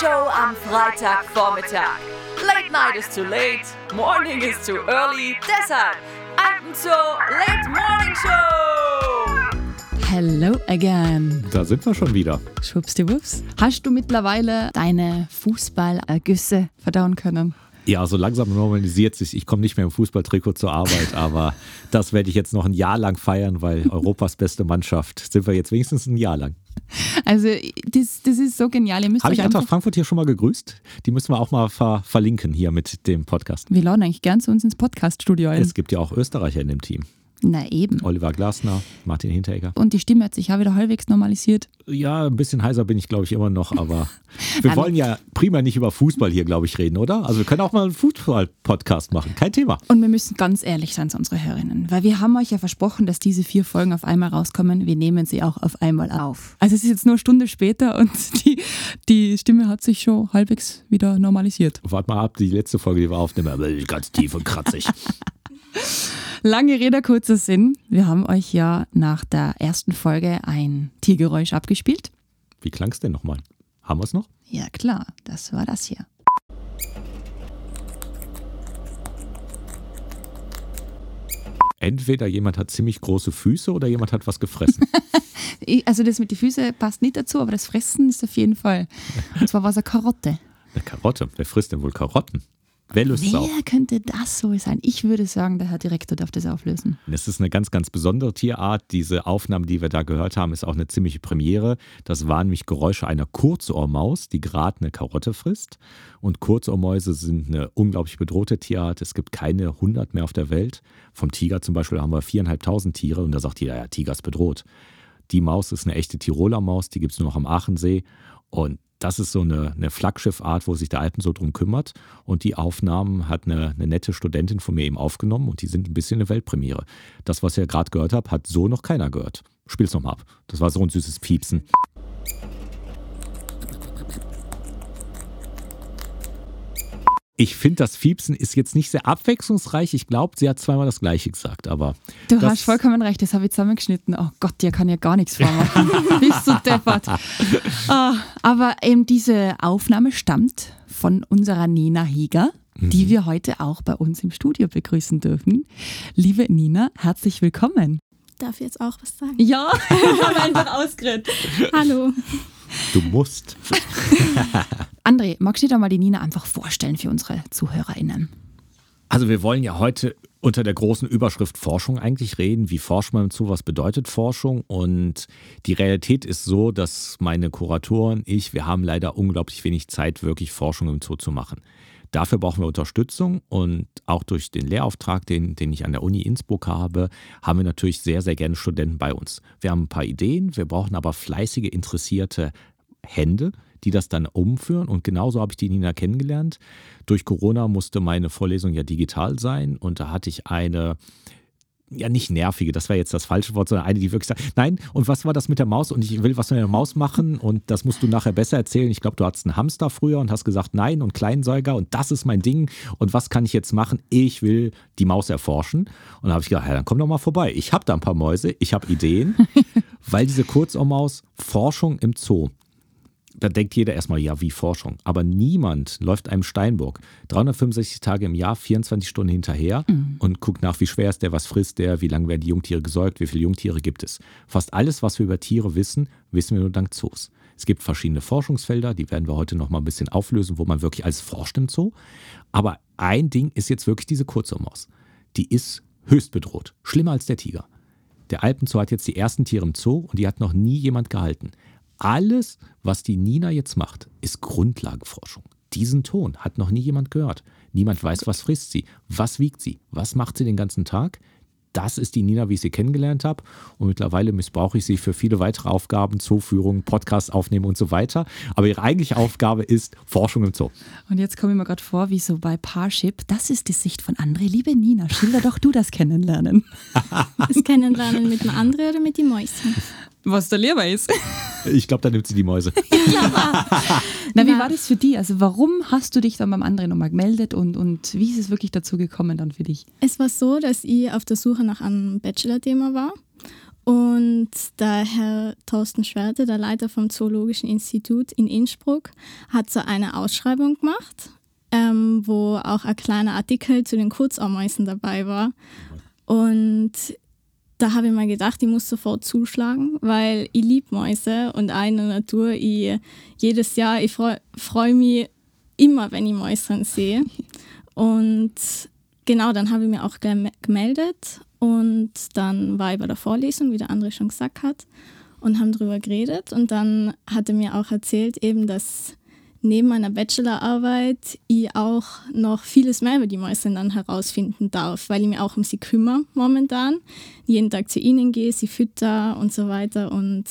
Show am Freitagvormittag. Late night is too late, morning is too early. Deshalb Alpenzoo Late Morning Show. Hello again. Da sind wir schon wieder. Schwuppsdiwupps. Hast du mittlerweile deine Fußballergüsse verdauen können? Ja, so langsam normalisiert sich. Ich komme nicht mehr im Fußballtrikot zur Arbeit, aber das werde ich jetzt noch ein Jahr lang feiern, weil Europas beste Mannschaft sind wir jetzt wenigstens ein Jahr lang. Also, das, das ist so genial. Ihr müsst Habe ich einfach, Frankfurt hier schon mal gegrüßt? Die müssen wir auch mal ver verlinken hier mit dem Podcast. wir laden eigentlich gern zu uns ins Podcast-Studio ein. Es gibt ja auch Österreicher in dem Team. Na eben. Oliver Glasner, Martin Hinteregger. Und die Stimme hat sich ja wieder halbwegs normalisiert. Ja, ein bisschen heiser bin ich, glaube ich, immer noch, aber wir wollen ja prima nicht über Fußball hier, glaube ich, reden, oder? Also wir können auch mal einen Fußball-Podcast machen, kein Thema. Und wir müssen ganz ehrlich sein zu unseren Hörerinnen, weil wir haben euch ja versprochen, dass diese vier Folgen auf einmal rauskommen. Wir nehmen sie auch auf einmal auf. Also es ist jetzt nur eine Stunde später und die, die Stimme hat sich schon halbwegs wieder normalisiert. Wart mal ab, die letzte Folge, die wir aufnehmen, aber ganz tief und kratzig. Lange Rede, kurzer Sinn. Wir haben euch ja nach der ersten Folge ein Tiergeräusch abgespielt. Wie klang es denn nochmal? Haben wir es noch? Ja klar, das war das hier. Entweder jemand hat ziemlich große Füße oder jemand hat was gefressen. Also das mit den Füßen passt nicht dazu, aber das Fressen ist auf jeden Fall. Und zwar war es eine Karotte. Eine Karotte. Wer frisst denn wohl Karotten? Es auf? Wer könnte das wohl sein? Ich würde sagen, der Herr Direktor darf das auflösen. Das ist eine ganz, ganz besondere Tierart. Diese Aufnahme, die wir da gehört haben, ist auch eine ziemliche Premiere. Das waren nämlich Geräusche einer Kurzohrmaus, die gerade eine Karotte frisst. Und Kurzohrmäuse sind eine unglaublich bedrohte Tierart. Es gibt keine 100 mehr auf der Welt. Vom Tiger zum Beispiel haben wir 4.500 Tiere und da sagt jeder, ja, Tiger ist bedroht. Die Maus ist eine echte Tiroler Maus, die gibt es nur noch am Aachensee. Und das ist so eine, eine Flaggschiffart, wo sich der Alpen so drum kümmert. Und die Aufnahmen hat eine, eine nette Studentin von mir eben aufgenommen und die sind ein bisschen eine Weltpremiere. Das, was ihr gerade gehört habt, hat so noch keiner gehört. Spiel's nochmal ab. Das war so ein süßes Piepsen. Ich finde, das Fiepsen ist jetzt nicht sehr abwechslungsreich. Ich glaube, sie hat zweimal das Gleiche gesagt, aber. Du hast vollkommen recht, das habe ich zusammengeschnitten. Oh Gott, der kann ja gar nichts vormachen. Bist du deppert. Ah, aber eben diese Aufnahme stammt von unserer Nina Hieger, die wir heute auch bei uns im Studio begrüßen dürfen. Liebe Nina, herzlich willkommen. Darf ich jetzt auch was sagen? Ja, ich habe einfach ausgeredet. Hallo. Du musst. André, magst du dir da mal die Nina einfach vorstellen für unsere ZuhörerInnen? Also wir wollen ja heute unter der großen Überschrift Forschung eigentlich reden. Wie forscht man zu? Was bedeutet Forschung? Und die Realität ist so, dass meine Kuratoren, ich, wir haben leider unglaublich wenig Zeit, wirklich Forschung im Zoo zu machen. Dafür brauchen wir Unterstützung und auch durch den Lehrauftrag, den, den ich an der Uni Innsbruck habe, haben wir natürlich sehr, sehr gerne Studenten bei uns. Wir haben ein paar Ideen, wir brauchen aber fleißige, interessierte Hände, die das dann umführen. Und genauso habe ich die Nina kennengelernt. Durch Corona musste meine Vorlesung ja digital sein und da hatte ich eine ja nicht nervige, das wäre jetzt das falsche Wort, sondern eine, die wirklich sagt, nein, und was war das mit der Maus und ich will was mit der Maus machen und das musst du nachher besser erzählen. Ich glaube, du hattest einen Hamster früher und hast gesagt, nein und Kleinsäuger und das ist mein Ding und was kann ich jetzt machen? Ich will die Maus erforschen. Und da habe ich gedacht, ja, dann komm doch mal vorbei. Ich habe da ein paar Mäuse, ich habe Ideen, weil diese Kurzohrmaus Forschung im Zoo, da denkt jeder erstmal, ja, wie Forschung. Aber niemand läuft einem Steinbock 365 Tage im Jahr, 24 Stunden hinterher und guckt nach, wie schwer ist der, was frisst der, wie lange werden die Jungtiere gesäugt, wie viele Jungtiere gibt es. Fast alles, was wir über Tiere wissen, wissen wir nur dank Zoos. Es gibt verschiedene Forschungsfelder, die werden wir heute noch mal ein bisschen auflösen, wo man wirklich alles forscht im Zoo. Aber ein Ding ist jetzt wirklich diese Kurzohrmaus. Die ist höchst bedroht, schlimmer als der Tiger. Der Alpenzoo hat jetzt die ersten Tiere im Zoo und die hat noch nie jemand gehalten. Alles, was die Nina jetzt macht, ist Grundlagenforschung. Diesen Ton hat noch nie jemand gehört. Niemand weiß, was frisst sie, was wiegt sie, was macht sie den ganzen Tag. Das ist die Nina, wie ich sie kennengelernt habe. Und mittlerweile missbrauche ich sie für viele weitere Aufgaben, Zooführung, Podcast aufnehmen und so weiter. Aber ihre eigentliche Aufgabe ist Forschung im Zoo. Und jetzt komme ich mir gerade vor, wie so bei Parship. Das ist die Sicht von André. Liebe Nina, schilder doch du das Kennenlernen. Das Kennenlernen mit dem anderen oder mit den Mäuschen? Was der lieber ist. Ich glaube, da nimmt sie die Mäuse. Na, wie Na. war das für dich? Also warum hast du dich dann beim André nochmal gemeldet und, und wie ist es wirklich dazu gekommen dann für dich? Es war so, dass ich auf der Suche nach einem Bachelor-Thema war Und der Herr Thorsten Schwerte, der Leiter vom Zoologischen Institut in Innsbruck, hat so eine Ausschreibung gemacht, ähm, wo auch ein kleiner Artikel zu den Kurzameisen dabei war. Und da habe ich mir gedacht, ich muss sofort zuschlagen, weil ich liebe Mäuse und der Natur. Ich, jedes Jahr, ich freue freu mich immer, wenn ich Mäuschen sehe. Und genau, dann habe ich mir auch gemeldet und dann war ich bei der Vorlesung, wie der andere schon gesagt hat, und haben darüber geredet. Und dann hat er mir auch erzählt, eben, dass neben meiner Bachelorarbeit ich auch noch vieles mehr über die Mäuse dann herausfinden darf, weil ich mich auch um sie kümmere momentan. Jeden Tag zu ihnen gehe, sie fütter und so weiter und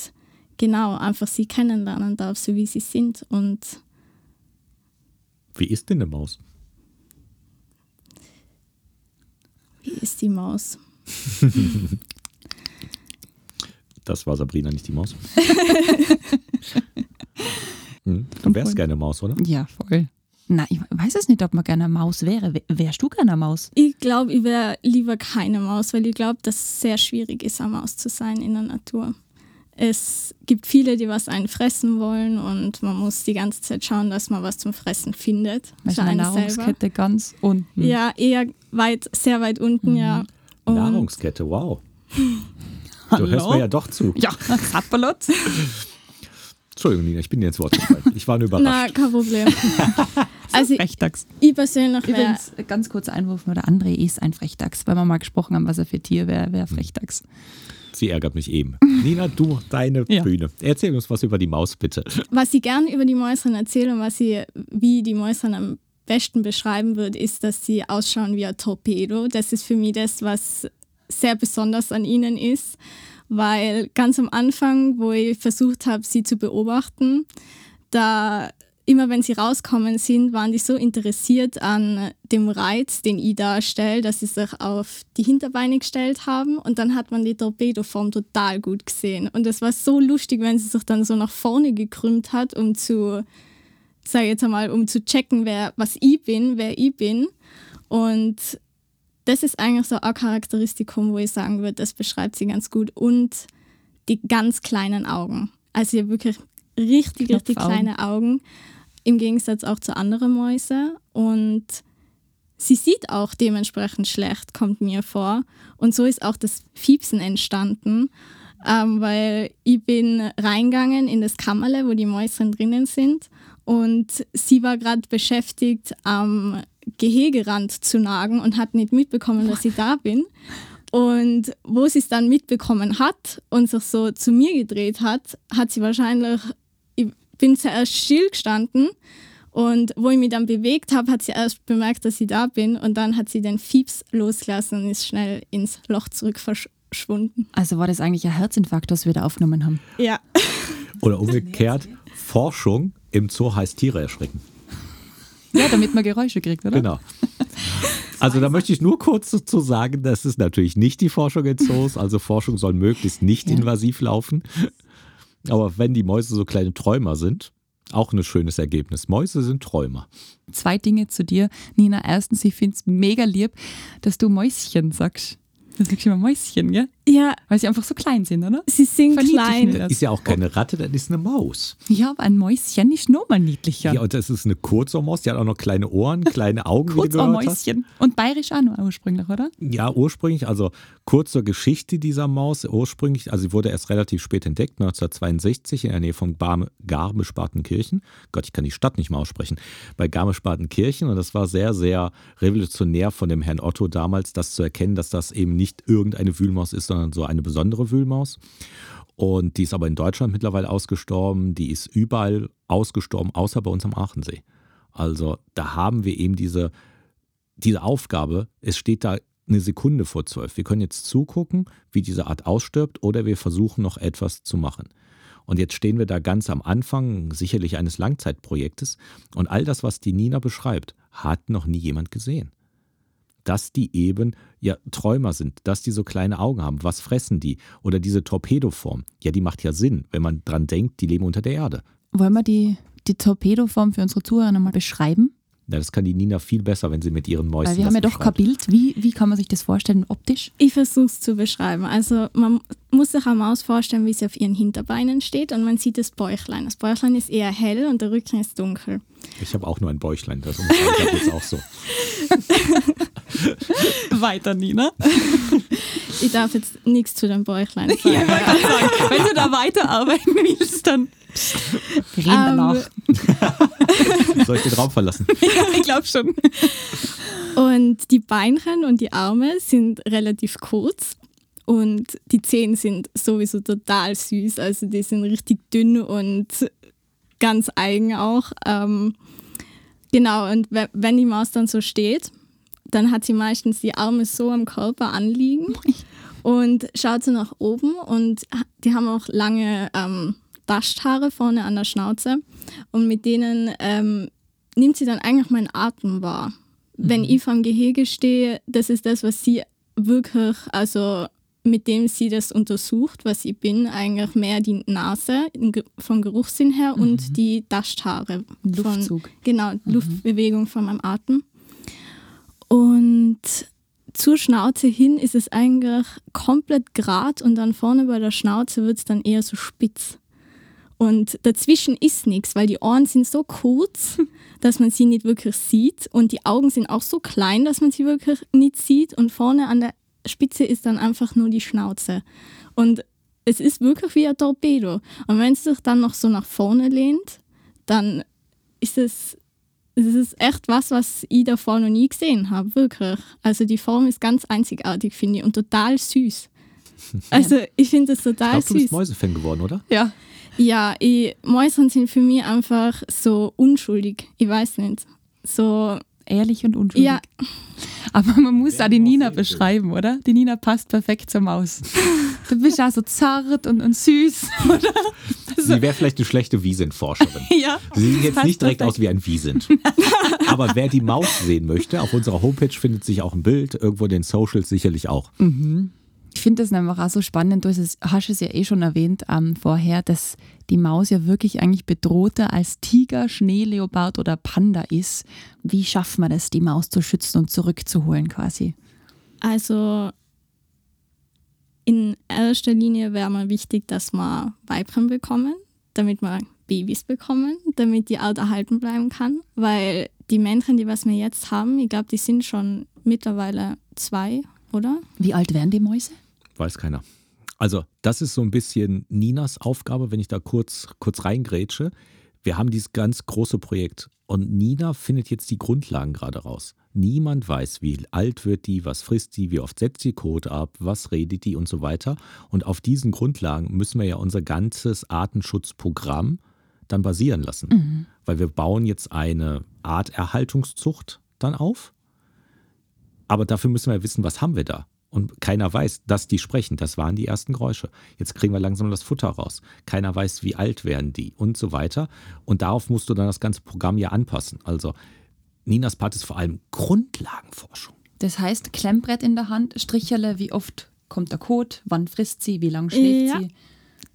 genau, einfach sie kennenlernen darf, so wie sie sind. Und wie ist denn eine Maus? Wie ist die Maus? das war Sabrina, nicht die Maus. Hm? Du wärst gerne Maus, oder? Ja, voll. Na, ich weiß es nicht, ob man gerne Maus wäre. Wärst du gerne Maus? Ich glaube, ich wäre lieber keine Maus, weil ich glaube, dass es sehr schwierig ist, eine Maus zu sein in der Natur. Es gibt viele, die was einen fressen wollen und man muss die ganze Zeit schauen, dass man was zum Fressen findet. Also eine Nahrungskette selber. ganz unten. Ja, eher weit, sehr weit unten, mhm. ja. Und Nahrungskette, wow. Du hörst mir ja doch zu. Ja, Zappalot. Entschuldigung, Nina, ich bin jetzt wortgefallen. Ich war nur überrascht. Na, kein Problem. also, Frechdachs. Ich persönlich Übrigens, ganz kurzer Einwurf, der André ist ein Frechdachs, weil wir mal gesprochen haben, was er für Tier wäre, wäre Frechdachs. Sie ärgert mich eben. Nina, du, deine ja. Bühne. Erzähl uns was über die Maus, bitte. Was ich gerne über die Mäuschen erzähle und was ich, wie die Mäuschen am besten beschreiben würde, ist, dass sie ausschauen wie ein Torpedo. Das ist für mich das, was sehr besonders an ihnen ist weil ganz am Anfang, wo ich versucht habe, sie zu beobachten, da immer wenn sie rauskommen sind, waren die so interessiert an dem Reiz, den ich darstelle, dass sie sich auf die Hinterbeine gestellt haben und dann hat man die Torpedoform total gut gesehen. Und es war so lustig, wenn sie sich dann so nach vorne gekrümmt hat, um zu, sag jetzt einmal, um zu checken, wer, was ich bin, wer ich bin. Und das ist eigentlich so ein Charakteristikum, wo ich sagen würde, das beschreibt sie ganz gut. Und die ganz kleinen Augen. Also ihr wirklich richtig, richtig kleine Augen. Im Gegensatz auch zu anderen Mäuse. Und sie sieht auch dementsprechend schlecht, kommt mir vor. Und so ist auch das Fiepsen entstanden. Ähm, weil ich bin reingegangen in das Kammerle, wo die Mäuschen drinnen sind. Und sie war gerade beschäftigt am Gehegerand zu nagen und hat nicht mitbekommen, dass ich da bin. Und wo sie es dann mitbekommen hat und sich so zu mir gedreht hat, hat sie wahrscheinlich, ich bin zuerst still gestanden und wo ich mich dann bewegt habe, hat sie erst bemerkt, dass ich da bin und dann hat sie den Fieps losgelassen und ist schnell ins Loch zurück verschwunden. Also war das eigentlich ein Herzinfarkt, was wir da aufgenommen haben? Ja. Oder umgekehrt, Forschung im Zoo heißt Tiere erschrecken. Ja, damit man Geräusche kriegt, oder? Genau. Also da möchte ich nur kurz dazu sagen, das ist natürlich nicht die Forschung in Zoos. Also Forschung soll möglichst nicht ja. invasiv laufen. Aber wenn die Mäuse so kleine Träumer sind, auch ein schönes Ergebnis. Mäuse sind Träumer. Zwei Dinge zu dir, Nina. Erstens, ich finde es mega lieb, dass du Mäuschen sagst. Das ist immer Mäuschen, gell? Ja. Weil sie einfach so klein sind, oder? Sie sind klein. Das ist ja auch keine Ratte, das ist eine Maus. Ja, aber ein Mäuschen ist nur mal niedlicher. Ja, und das ist eine Kurzohrmaus, die hat auch noch kleine Ohren, kleine Augen. Kurzohrmäuschen. Und bayerisch auch nur ursprünglich, oder? Ja, ursprünglich, also kurz zur Geschichte dieser Maus. Ursprünglich, also sie wurde erst relativ spät entdeckt, 1962 in der Nähe von Garmisch-Partenkirchen. Gott, ich kann die Stadt nicht mal aussprechen. Bei Garmisch-Partenkirchen. Und das war sehr, sehr revolutionär von dem Herrn Otto damals, das zu erkennen, dass das eben nicht irgendeine Wühlmaus ist, sondern so eine besondere Wühlmaus. Und die ist aber in Deutschland mittlerweile ausgestorben. Die ist überall ausgestorben, außer bei uns am Aachensee. Also da haben wir eben diese, diese Aufgabe. Es steht da eine Sekunde vor zwölf. Wir können jetzt zugucken, wie diese Art ausstirbt, oder wir versuchen noch etwas zu machen. Und jetzt stehen wir da ganz am Anfang, sicherlich eines Langzeitprojektes. Und all das, was die Nina beschreibt, hat noch nie jemand gesehen dass die eben ja Träumer sind, dass die so kleine Augen haben. Was fressen die? Oder diese Torpedoform. Ja, die macht ja Sinn, wenn man dran denkt, die leben unter der Erde. Wollen wir die, die Torpedoform für unsere Zuhörer nochmal beschreiben? Ja, das kann die Nina viel besser, wenn sie mit ihren Mäusen Weil wir haben ja doch kein. Bild. Wie, wie kann man sich das vorstellen optisch? Ich versuche es zu beschreiben. Also man muss sich eine Maus vorstellen, wie sie auf ihren Hinterbeinen steht und man sieht das Bäuchlein. Das Bäuchlein ist eher hell und der Rücken ist dunkel. Ich habe auch nur ein Bäuchlein, das jetzt auch so. Weiter, Nina. Ich darf jetzt nichts zu dem Bäuchlein sagen. Wenn du da weiterarbeiten willst, dann wir reden Ähm, danach. Soll ich den Raum verlassen? ich glaube schon. Und die Beinchen und die Arme sind relativ kurz und die Zehen sind sowieso total süß. Also die sind richtig dünn und ganz eigen auch. Ähm, genau, und we- wenn die Maus dann so steht, dann hat sie meistens die Arme so am Körper anliegen und schaut so nach oben und die haben auch lange ähm, Basthaare vorne an der Schnauze und mit denen ähm, nimmt sie dann eigentlich meinen Atem wahr. Wenn ich vor dem Gehege stehe, das ist das, was sie wirklich, also mit dem sie das untersucht, was ich bin, eigentlich mehr die Nase vom Geruchssinn her und die Dasthaare. Von, Luftzug. genau, Luftbewegung von meinem Atem. Und zur Schnauze hin ist es eigentlich komplett grad und dann vorne bei der Schnauze wird es dann eher so spitz. Und dazwischen ist nichts, weil die Ohren sind so kurz, dass man sie nicht wirklich sieht. Und die Augen sind auch so klein, dass man sie wirklich nicht sieht. Und vorne an der Spitze ist dann einfach nur die Schnauze. Und es ist wirklich wie ein Torpedo. Und wenn es sich dann noch so nach vorne lehnt, dann ist es, es ist echt was, was ich davor noch nie gesehen habe. Wirklich. Also die Form ist ganz einzigartig, finde ich, und total süß. Also ich finde es Ich total glaube, du bist süß. Mäusefan geworden, oder? Ja. Ja, ich, Mäusen sind für mich einfach so unschuldig. Ich weiß nicht. So, Ehrlich und unschuldig. ja, Aber man muss da die Nina beschreiben, oder? Die Nina passt perfekt zur Maus. Du bist ja so zart und, und süß, oder? Sie wäre vielleicht eine schlechte Wiesent-Forscherin. Ja. Sie sieht jetzt nicht direkt aus wie ein Wiesent. Aber wer die Maus sehen möchte, auf unserer Homepage findet sich auch ein Bild, irgendwo in den Socials sicherlich auch. Ich finde das einfach auch so spannend. Du hast es, hast es ja eh schon erwähnt ähm, vorher, dass die Maus ja wirklich eigentlich bedrohter als Tiger, Schneeleopard oder Panda ist. Wie schafft man das, die Maus zu schützen und zurückzuholen quasi? also in erster Linie wäre mir wichtig, dass wir Weibchen bekommen, damit wir Babys bekommen, damit die Art erhalten bleiben kann. Weil die Männchen, die was wir jetzt haben, ich glaube, die sind schon mittlerweile zwei, oder? Wie alt werden die Mäuse? Weiß keiner. Also, das ist so ein bisschen Ninas Aufgabe, wenn ich da kurz, kurz reingrätsche. Wir haben dieses ganz große Projekt und Nina findet jetzt die Grundlagen gerade raus. Niemand weiß, wie alt wird die, was frisst die, wie oft setzt die Code ab, was redet die und so weiter. Und auf diesen Grundlagen müssen wir ja unser ganzes Artenschutzprogramm dann basieren lassen. Weil wir bauen jetzt eine Arterhaltungszucht dann auf. Aber dafür müssen wir wissen, was haben wir da. Und keiner weiß, dass die sprechen. Das waren die ersten Geräusche. Jetzt kriegen wir langsam das Futter raus. Keiner weiß, wie alt werden die und so weiter. Und darauf musst du dann das ganze Programm ja anpassen. Also Ninas Part ist vor allem Grundlagenforschung. Das heißt, Klemmbrett in der Hand, Stricherle, wie oft kommt der Kot, wann frisst sie, wie lange schläft Ja. sie?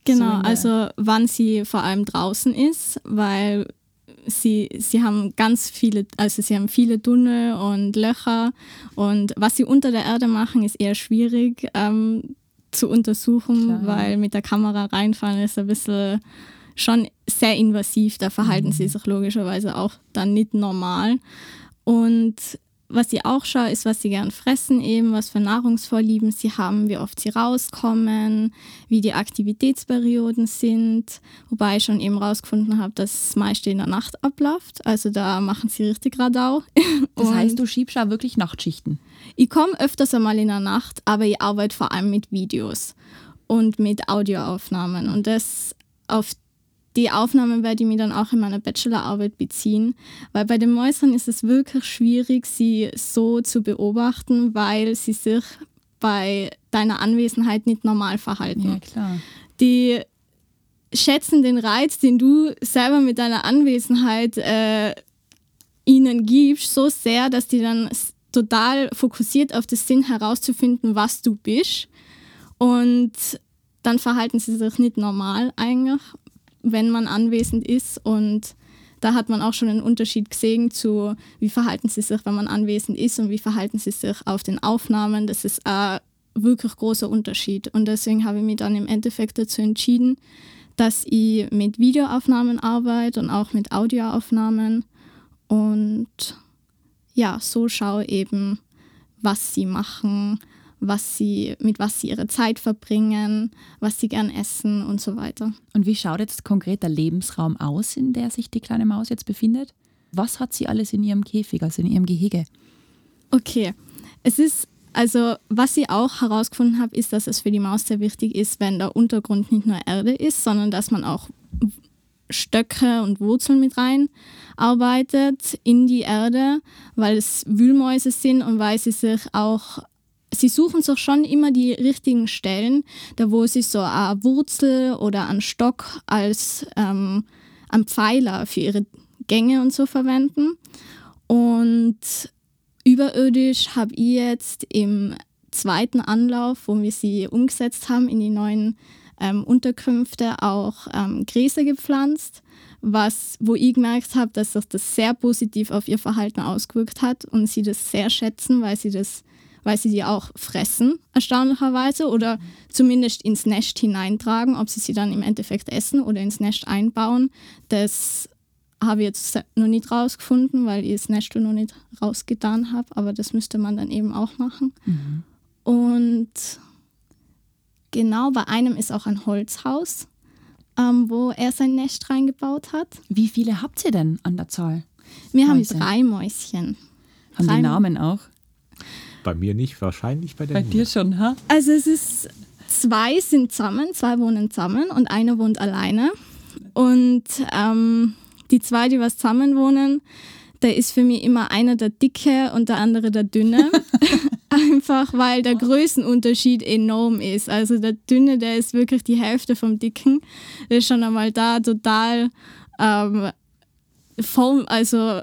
Genau, So also wann sie vor allem draußen ist, weil sie, sie haben ganz viele, also sie haben viele Tunnel und Löcher und was sie unter der Erde machen, ist eher schwierig ähm, zu untersuchen, Klar. weil mit der Kamera reinfahren ist ein bisschen schon sehr invasiv, da verhalten sie sich logischerweise auch dann nicht normal. Und was sie auch schaue, ist, was sie gern fressen, eben, was für Nahrungsvorlieben sie haben, wie oft sie rauskommen, wie die Aktivitätsperioden sind. Wobei ich schon eben rausgefunden habe, dass das meiste in der Nacht abläuft. Also da machen sie richtig Radau. Das Und heißt, du schiebst auch wirklich Nachtschichten. ich komme öfters einmal in der Nacht, aber ich arbeite vor allem mit Videos und mit Audioaufnahmen. Und das auf die Aufnahmen werde ich mir dann auch in meiner Bachelorarbeit beziehen, weil bei den Mäusen ist es wirklich schwierig, sie so zu beobachten, weil sie sich bei deiner Anwesenheit nicht normal verhalten. klar. Die schätzen den Reiz, den du selber mit deiner Anwesenheit äh, ihnen gibst, so sehr, dass die dann total fokussiert auf das Sinn herauszufinden, was du bist. Und dann verhalten sie sich nicht normal eigentlich, wenn man anwesend ist. Und da hat man auch schon einen Unterschied gesehen zu, wie verhalten sie sich, wenn man anwesend ist und wie verhalten sie sich auf den Aufnahmen. Das ist ein wirklich großer Unterschied. Und deswegen habe ich mich dann im Endeffekt dazu entschieden, dass ich mit Videoaufnahmen arbeite und auch mit Audioaufnahmen. Und ja, so schaue eben, was sie machen, was sie, mit was sie ihre Zeit verbringen, was sie gern essen und so weiter. Und wie schaut jetzt konkret der Lebensraum aus, in der sich die kleine Maus jetzt befindet? Was hat sie alles in ihrem Käfig, also in ihrem Gehege? Okay, es ist also, was ich auch herausgefunden habe, ist, dass es für die Maus sehr wichtig ist, wenn der Untergrund nicht nur Erde ist, sondern dass man auch Stöcke und Wurzeln mit rein arbeitet in die Erde, weil es Wühlmäuse sind und weil sie sich auch sie suchen sich schon immer die richtigen Stellen, da wo sie so eine Wurzel oder einen Stock als ähm, einen Pfeiler für ihre Gänge und so verwenden. Und überirdisch habe ich jetzt im zweiten Anlauf, wo wir sie umgesetzt haben in die neuen ähm, Unterkünfte, auch ähm, Gräser gepflanzt, was, wo ich gemerkt habe, dass sich das sehr positiv auf ihr Verhalten ausgewirkt hat und sie das sehr schätzen, weil sie das weil sie die auch fressen, erstaunlicherweise, oder zumindest ins Nest hineintragen. Ob sie sie dann im Endeffekt essen oder ins Nest einbauen, das habe ich jetzt noch nicht rausgefunden, weil ich das Nest noch nicht rausgetan habe, aber das müsste man dann eben auch machen. Mhm. Und genau bei einem ist auch ein Holzhaus, ähm, wo er sein Nest reingebaut hat. Wie viele habt ihr denn an der Zahl? Wir Mäuse? haben drei Mäuschen. Haben drei die Namen auch? Bei mir nicht, wahrscheinlich bei der Bei dir schon, ha? Also es ist, zwei sind zusammen, zwei wohnen zusammen und einer wohnt alleine. Und ähm, die zwei, die was zusammen wohnen, da ist für mich immer einer der Dicke und der andere der Dünne. Einfach weil der Größenunterschied enorm ist. Also der Dünne, der ist wirklich die Hälfte vom Dicken. Der ist schon einmal da total ähm, Form, also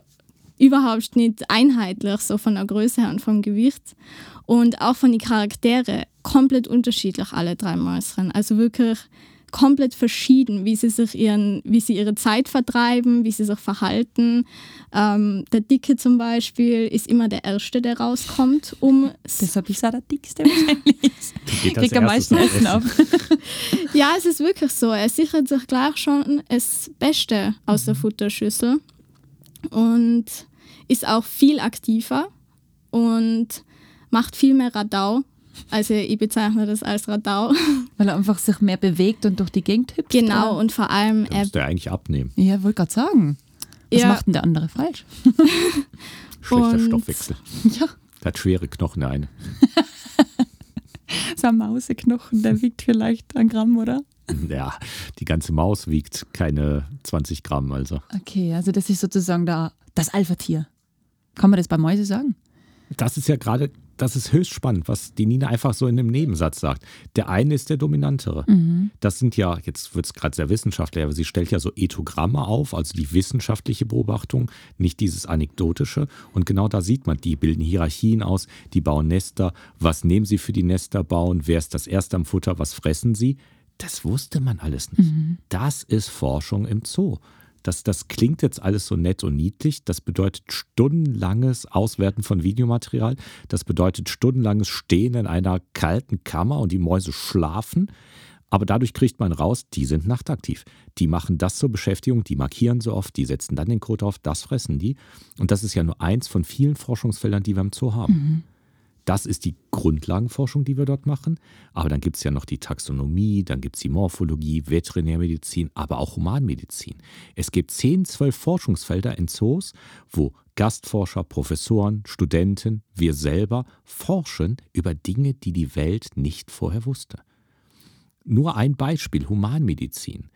überhaupt nicht einheitlich, so von der Größe her und vom Gewicht. Und auch von den Charaktere komplett unterschiedlich, alle drei Mäuschen. Also wirklich komplett verschieden, wie sie sich ihren, wie sie ihre Zeit vertreiben, wie sie sich verhalten. Ähm, der Dicke zum Beispiel ist immer der Erste, der rauskommt, um. Deshalb ist er der Dickste wahrscheinlich. Kriegt am meisten Essen ab. ja, es ist wirklich so. Er sichert sich gleich schon das Beste aus der mhm. Futterschüssel. Und ist auch viel aktiver und macht viel mehr Radau. Also ich bezeichne das als Radau. Weil er einfach sich mehr bewegt und durch die Gegend hüpft. Genau, oder? und vor allem... Er müsste eigentlich abnehmen. Ja, wollte gerade sagen. Was ja. macht denn der andere falsch? Schlechter und, Stoffwechsel. Ja. Der hat schwere Knochen, der eine. so ein Mauseknochen, der wiegt vielleicht ein Gramm, oder? Ja, die ganze Maus wiegt keine 20 Gramm, also. Okay, also das ist sozusagen da das Alpha-Tier. Kann man das bei Mäuse sagen? Das ist ja gerade, das ist höchst spannend, was die Nina einfach so in einem Nebensatz sagt. Der eine ist der dominantere. Mhm. Das sind ja, jetzt wird es gerade sehr wissenschaftlich, aber sie stellt ja so Ethogramme auf, also die wissenschaftliche Beobachtung, nicht dieses anekdotische. Und genau da sieht man, die bilden Hierarchien aus, die bauen Nester. Was nehmen sie für die Nester bauen? Wer ist das erste am Futter? Was fressen sie? Das wusste man alles nicht. Mhm. Das ist Forschung im Zoo. Das, das klingt jetzt alles so nett und niedlich. Das bedeutet stundenlanges Auswerten von Videomaterial. Das bedeutet stundenlanges Stehen in einer kalten Kammer und die Mäuse schlafen. Aber dadurch kriegt man raus, die sind nachtaktiv. Die machen das zur Beschäftigung, die markieren so oft, die setzen dann den Code auf, das fressen die. Und das ist ja nur eins von vielen Forschungsfeldern, die wir im Zoo haben. Mhm. Das ist die Grundlagenforschung, die wir dort machen. Aber dann gibt es ja noch die Taxonomie, dann gibt es die Morphologie, Veterinärmedizin, aber auch Humanmedizin. Es gibt 10, 12 Forschungsfelder in Zoos, wo Gastforscher, Professoren, Studenten, wir selber forschen über Dinge, die die Welt nicht vorher wusste. Nur ein Beispiel, Humanmedizin.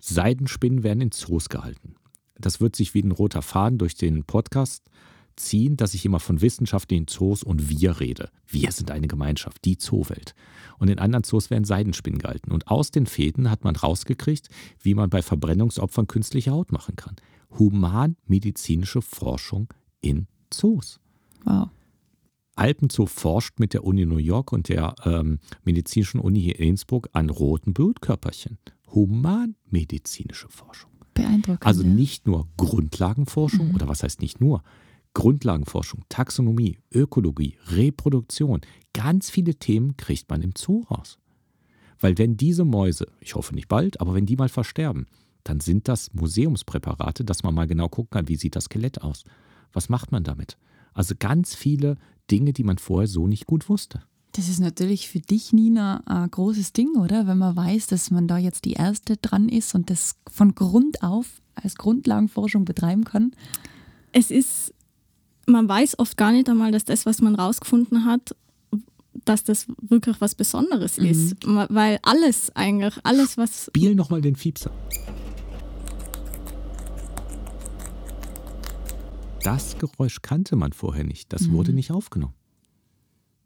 Seidenspinnen werden in Zoos gehalten. Das wird sich wie ein roter Faden durch den Podcast ziehen, dass ich immer von wissenschaftlichen Zoos und wir rede. Wir sind eine Gemeinschaft, die Zoowelt. Und in anderen Zoos werden Seidenspinnen gehalten. Und aus den Fäden hat man rausgekriegt, wie man bei Verbrennungsopfern künstliche Haut machen kann. Humanmedizinische Forschung in Zoos. Wow. Alpenzoo forscht mit der Uni New York und der ähm, Medizinischen Uni hier in Innsbruck an roten Blutkörperchen. Humanmedizinische Forschung. Beeindruckend. Also nicht nur Grundlagenforschung, oder was heißt nicht nur? Grundlagenforschung, Taxonomie, Ökologie, Reproduktion, ganz viele Themen kriegt man im Zoo raus. Weil wenn diese Mäuse, ich hoffe nicht bald, aber wenn die mal versterben, dann sind das Museumspräparate, dass man mal genau gucken kann, wie sieht das Skelett aus. Was macht man damit? Also ganz viele Dinge, die man vorher so nicht gut wusste. Das ist natürlich für dich, Nina, ein großes Ding, oder? Wenn man weiß, dass man da jetzt die Erste dran ist und das von Grund auf als Grundlagenforschung betreiben kann. Es ist, man weiß oft gar nicht einmal, dass das, was man rausgefunden hat, dass das wirklich was Besonderes ist. Ma- Weil alles eigentlich, alles, was Spiel nochmal den Fiepser. Das Geräusch kannte man vorher nicht. Das wurde nicht aufgenommen.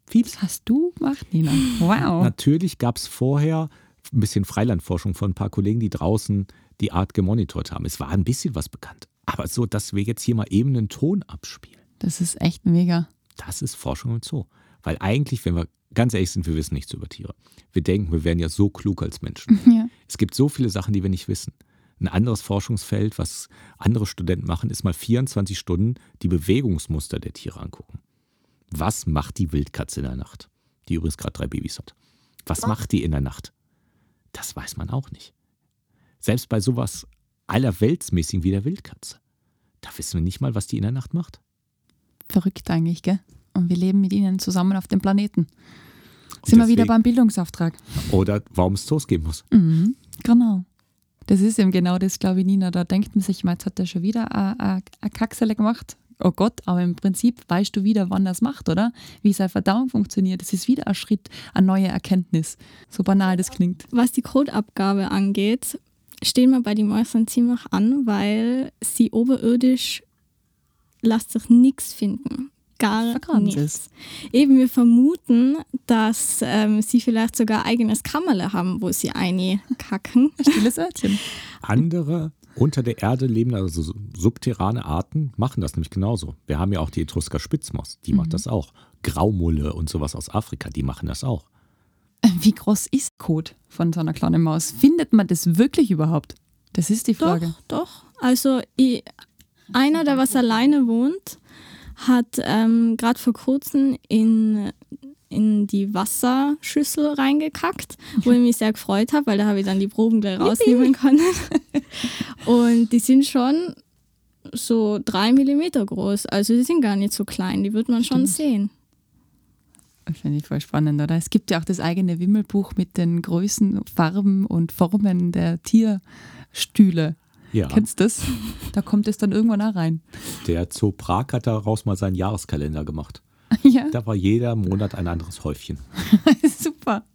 Fieps. Das hast du gemacht, Nina. Wow. Natürlich gab es vorher ein bisschen Freilandforschung von ein paar Kollegen, die draußen die Art gemonitort haben. Es war ein bisschen was bekannt. Aber so, dass wir jetzt hier mal eben einen Ton abspielen, Das ist echt mega. das ist Forschung im Zoo. Weil eigentlich, wenn wir ganz ehrlich sind, wir wissen nichts über Tiere. Wir denken, wir wären ja so klug als Menschen. Ja. Es gibt so viele Sachen, die wir nicht wissen. Ein anderes Forschungsfeld, was andere Studenten machen, ist mal 24 Stunden die Bewegungsmuster der Tiere angucken. Was macht die Wildkatze in der Nacht? Die übrigens gerade drei Babys hat. Was macht die in der Nacht? Das weiß man auch nicht. Selbst bei sowas allerweltsmäßigem wie der Wildkatze. Da wissen wir nicht mal, was die in der Nacht macht. Verrückt eigentlich, gell? Und wir leben mit ihnen zusammen auf dem Planeten. Sind wir wieder beim Bildungsauftrag. Oder warum es Zoos geben muss. Mhm, genau. Das ist eben genau das, glaube ich, Nina. Da denkt man sich, mal, jetzt hat er schon wieder eine Kacksele gemacht. Oh Gott, aber im Prinzip weißt du wieder, wann das macht, oder? Wie seine Verdauung funktioniert. Das ist wieder ein Schritt, eine neue Erkenntnis. So banal das klingt. was die Codeabgabe angeht, stehen wir bei den Mäusen ziemlich an, weil sie oberirdisch lässt sich nichts finden. Gar Vergraben nichts. Eben, wir vermuten, dass ähm, sie vielleicht sogar eigenes Kammerle haben, wo sie einkacken. Stilles Örtchen. Andere unter der Erde lebende, also subterrane Arten machen das nämlich genauso. Wir haben ja auch die Etrusker Spitzmaus, die macht das auch. Graumulle und sowas aus Afrika, die machen das auch. Wie groß ist Kot von so einer kleinen Maus? Findet man das wirklich überhaupt? Das ist die Doch, Frage. doch. Also ich, einer, der was alleine wohnt, hat ähm, gerade vor kurzem in, in die Wasserschüssel reingekackt, wo ich mich sehr gefreut habe, weil da habe ich dann die Proben gleich rausnehmen können. Und die sind schon so drei Millimeter groß. Also die sind gar nicht so klein, die wird man schon sehen. Finde ich voll spannend, oder? Es gibt ja auch das eigene Wimmelbuch mit den Größen, Farben und Formen der Tierstühle. Ja, Kennst du das? Da kommt es dann irgendwann auch rein. der Zoo Prag hat daraus mal seinen Jahreskalender gemacht. ja, Da war jeder Monat ein anderes Häufchen. super.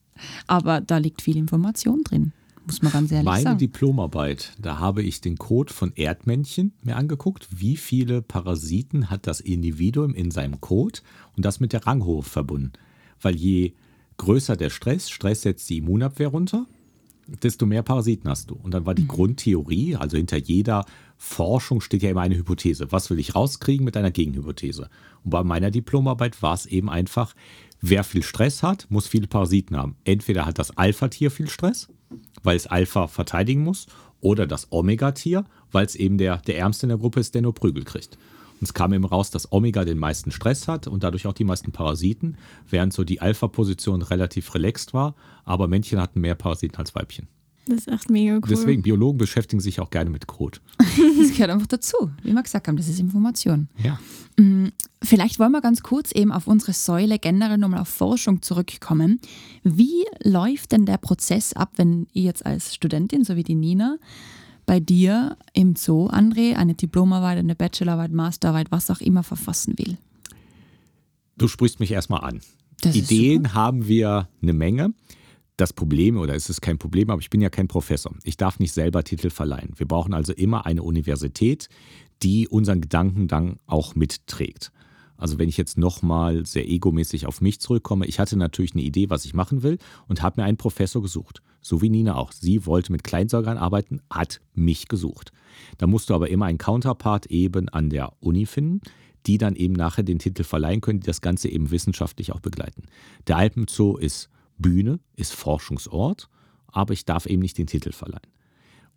Aber da liegt viel Information drin, muss man ganz ehrlich Meine sagen. Diplomarbeit, da habe ich den Code von Erdmännchen mir angeguckt. Wie viele Parasiten hat das Individuum in seinem Code und das mit der Ranghohe verbunden? Weil je größer der Stress, Stress setzt die Immunabwehr runter, desto mehr Parasiten hast du. Und dann war die Grundtheorie, also hinter jeder Forschung steht ja immer eine Hypothese. Was will ich rauskriegen mit einer Gegenhypothese? Und bei meiner Diplomarbeit war es eben einfach, wer viel Stress hat, muss viele Parasiten haben. Entweder hat das Alpha-Tier viel Stress, weil es Alpha verteidigen muss, oder das Omega-Tier, weil es eben der, der Ärmste in der Gruppe ist, der nur Prügel kriegt. Und es kam eben raus, dass Omega den meisten Stress hat und dadurch auch die meisten Parasiten, während so die Alpha-Position relativ relaxed war, aber Männchen hatten mehr Parasiten als Weibchen. Das ist echt mega cool. Deswegen, Biologen beschäftigen sich auch gerne mit Code. Das gehört einfach dazu. Wie wir gesagt haben, das ist Information. Ja. Vielleicht wollen wir ganz kurz eben auf unsere Säule generell nochmal auf Forschung zurückkommen. Wie läuft denn der Prozess ab, wenn ich jetzt als Studentin, so wie die Nina, bei dir im Zoo, André, eine Diplomarbeit, eine Bachelorarbeit, Masterarbeit, was auch immer verfassen will? Du sprichst mich erstmal an. Das Ideen haben wir eine Menge. Das Problem, oder es ist kein Problem, aber ich bin ja kein Professor. Ich darf nicht selber Titel verleihen. Wir brauchen also immer eine Universität, die unseren Gedanken dann auch mitträgt. Also wenn ich jetzt nochmal sehr egomäßig auf mich zurückkomme, ich hatte natürlich eine Idee, was ich machen will und habe mir einen Professor gesucht. So wie Nina auch. Sie wollte mit Kleinsäugern arbeiten, hat mich gesucht. Da musst du aber immer einen Counterpart eben an der Uni finden, die dann eben nachher den Titel verleihen können, die das Ganze eben wissenschaftlich auch begleiten. Der Alpenzoo ist Bühne, ist Forschungsort, aber ich darf eben nicht den Titel verleihen.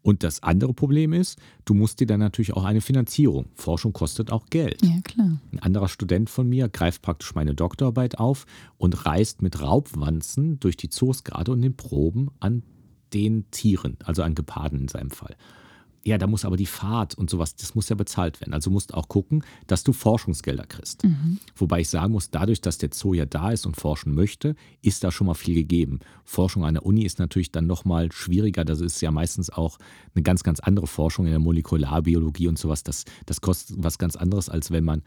Und das andere Problem ist, du musst dir dann natürlich auch eine Finanzierung. Forschung kostet auch Geld. Ja, klar. Ein anderer Student von mir greift praktisch meine Doktorarbeit auf und reist mit Raubwanzen durch die Zoos gerade und nimmt Proben an den Tieren, also an Geparden in seinem Fall. Ja, da muss aber die Fahrt und sowas, das muss ja bezahlt werden. Also musst du auch gucken, dass du Forschungsgelder kriegst. Wobei ich sagen muss, dadurch, dass der Zoo ja da ist und forschen möchte, ist da schon mal viel gegeben. Forschung an der Uni ist natürlich dann nochmal schwieriger. Das ist ja meistens auch eine ganz, ganz andere Forschung in der Molekularbiologie und sowas. Das, das kostet was ganz anderes, als wenn man,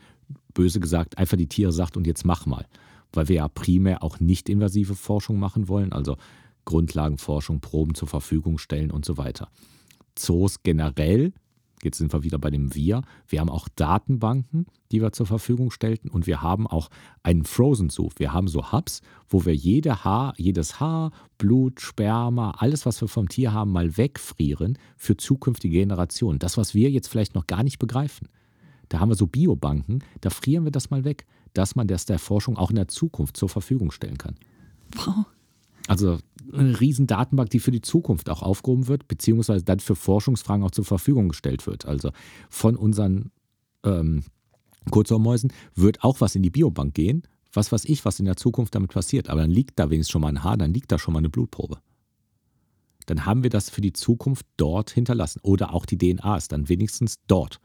böse gesagt, einfach die Tiere sagt und jetzt mach mal. Weil wir ja primär auch nicht invasive Forschung machen wollen, also Grundlagenforschung, Proben zur Verfügung stellen und so weiter. Zoos generell, jetzt sind wir wieder bei dem Wir, wir haben auch Datenbanken, die wir zur Verfügung stellten und wir haben auch einen Frozen Zoo. Wir haben so Hubs, wo wir jede Haar, jedes Haar, Blut, Sperma, alles, was wir vom Tier haben, mal wegfrieren für zukünftige Generationen. Das, was wir jetzt vielleicht noch gar nicht begreifen. Da haben wir so Biobanken, da frieren wir das mal weg, dass man das der Forschung auch in der Zukunft zur Verfügung stellen kann. Wow. Also eine riesen Datenbank, die für die Zukunft auch aufgehoben wird, beziehungsweise dann für Forschungsfragen auch zur Verfügung gestellt wird. Also von unseren ähm, Kurzohrmäusen wird auch was in die Biobank gehen. Was weiß ich, was in der Zukunft damit passiert. Aber dann liegt da wenigstens schon mal ein Haar, dann liegt da schon mal eine Blutprobe. Dann haben wir das für die Zukunft dort hinterlassen. Oder auch die DNA ist dann wenigstens dort.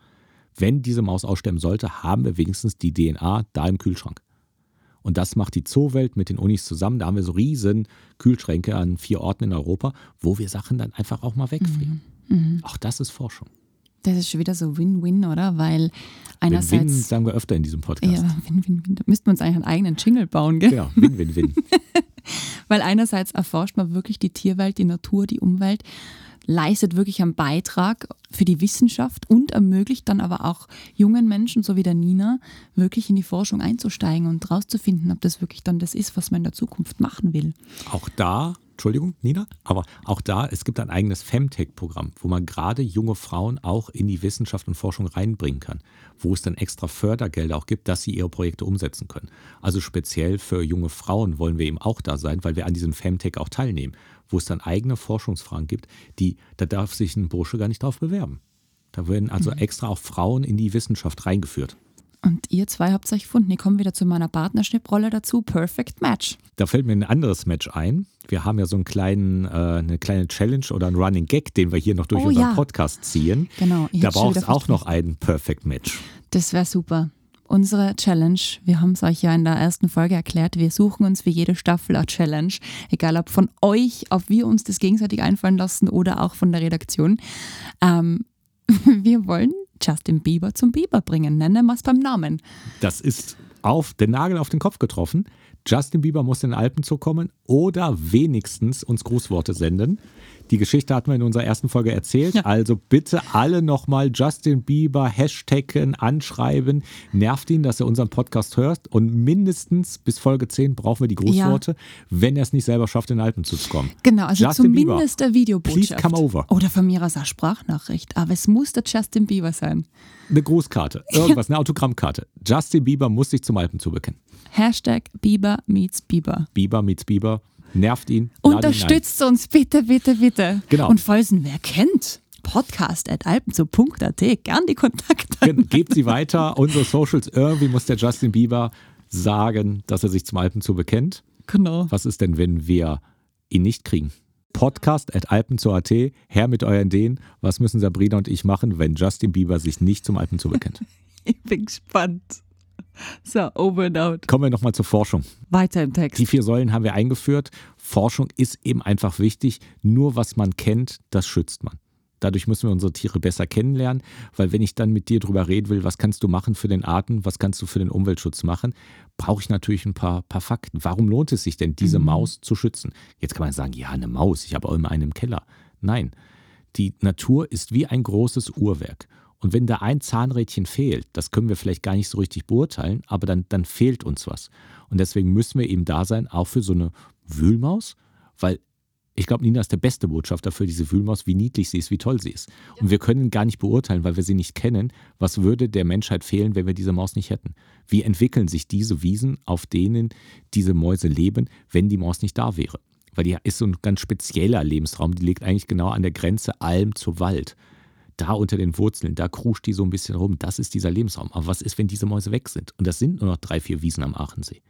Wenn diese Maus aussterben sollte, haben wir wenigstens die DNA da im Kühlschrank. Und das macht die Zoowelt mit den Unis zusammen. Da haben wir so riesen Kühlschränke an vier Orten in Europa, wo wir Sachen dann einfach auch mal wegfrieren. Auch das ist Forschung. Das ist schon wieder so Win-Win, oder? Weil einerseits. Win-Win sagen wir öfter in diesem Podcast. Ja, Win-Win-Win. Da müssten wir uns eigentlich einen eigenen Jingle bauen, gell? Genau, Win-Win-Win. Weil einerseits erforscht man wirklich die Tierwelt, die Natur, die Umwelt, leistet wirklich einen Beitrag für die Wissenschaft und ermöglicht dann aber auch jungen Menschen, so wie der Nina, wirklich in die Forschung einzusteigen und rauszufinden, ob das wirklich dann das ist, was man in der Zukunft machen will. Auch da, Entschuldigung, Nina, aber auch da, es gibt ein eigenes Femtech-Programm, wo man gerade junge Frauen auch in die Wissenschaft und Forschung reinbringen kann, wo es dann extra Fördergelder auch gibt, dass sie ihre Projekte umsetzen können. Also speziell für junge Frauen wollen wir eben auch da sein, weil wir an diesem Femtech auch teilnehmen, wo es dann eigene Forschungsfragen gibt, die, da darf sich ein Bursche gar nicht drauf bewerben. Da werden also extra auch Frauen in die Wissenschaft reingeführt. Und ihr zwei habt euch gefunden. Ich komme wieder zu meiner Partnerschnitt-Rolle dazu. Perfect Match. Da fällt mir ein anderes Match ein. Wir haben ja so einen kleinen, äh, eine kleine Challenge oder einen Running Gag, den wir hier noch durch Oh, unseren ja. Podcast ziehen. Genau, ich Da braucht es auch noch einen Perfect Match. Das wäre super. Unsere Challenge, wir haben es euch ja in der ersten Folge erklärt, wir suchen uns für jede Staffel eine Challenge, egal ob von euch, ob wir uns das gegenseitig einfallen lassen oder auch von der Redaktion. Ähm, wir wollen Justin Bieber zum Bieber bringen, nennen wir es beim Namen. Das ist auf den Nagel auf den Kopf getroffen. Justin Bieber muss in den Alpenzoo kommen oder wenigstens uns Grußworte senden. Die Geschichte hatten wir in unserer ersten Folge erzählt. Ja. Also bitte alle nochmal Justin Bieber hashtaggen, anschreiben. Nervt ihn, dass er unseren Podcast hört. Und mindestens bis Folge 10 brauchen wir die Grußworte, wenn er es nicht selber schafft, in den Alpenzoo zu kommen. Genau, also Justin Bieber, zumindest der Videobotschaft. please come over. Oder von mir aus eine Sprachnachricht. Aber es muss der Justin Bieber sein. Eine Grußkarte, irgendwas, eine Autogrammkarte. Justin Bieber muss sich zum Alpenzoo bekennen. Hashtag Bieber meets Bieber. Bieber meets Bieber. Nervt ihn. lade ihn. Unterstützt uns bitte, bitte, bitte. Genau. Und falls ihn wer kennt, podcast.alpenzoo.at, gern die Kontakte. Ge- Gebt sie weiter, unsere Socials. Irgendwie muss der Justin Bieber sagen, dass er sich zum Alpenzoo bekennt. Genau. Was ist denn, wenn wir ihn nicht kriegen? Podcast at alpenzoo.at, her mit euren Ideen. Was müssen Sabrina und ich machen, wenn Justin Bieber sich nicht zum Alpenzoo bekennt? Ich bin gespannt. So, over and out. Kommen wir nochmal zur Forschung. Weiter im Text. Die vier Säulen haben wir eingeführt. Forschung ist eben einfach wichtig. Nur was man kennt, das schützt man. Dadurch müssen wir unsere Tiere besser kennenlernen, weil wenn ich dann mit dir drüber reden will, was kannst du machen für den Arten, was kannst du für den Umweltschutz machen, brauche ich natürlich ein paar, paar Fakten. Warum lohnt es sich denn, diese Maus zu schützen? Jetzt kann man sagen, ja, eine Maus, ich habe auch immer eine im Keller. Nein, die Natur ist wie ein großes Uhrwerk. Und wenn da ein Zahnrädchen fehlt, das können wir vielleicht gar nicht so richtig beurteilen, aber dann, dann fehlt uns was. Und deswegen müssen wir eben da sein, auch für so eine Wühlmaus, weil ich glaube, Nina ist der beste Botschafter für diese Wühlmaus, wie niedlich sie ist, wie toll sie ist. Und wir können gar nicht beurteilen, weil wir sie nicht kennen, was würde der Menschheit fehlen, wenn wir diese Maus nicht hätten. Wie entwickeln sich diese Wiesen, auf denen diese Mäuse leben, wenn die Maus nicht da wäre? weil die ist so ein ganz spezieller Lebensraum. Die liegt eigentlich genau an der Grenze Alm zu Wald. Da unter den Wurzeln, da kruscht die so ein bisschen rum. Das ist dieser Lebensraum. Aber was ist, wenn diese Mäuse weg sind? Und das sind nur noch drei, vier Wiesen am Aachensee.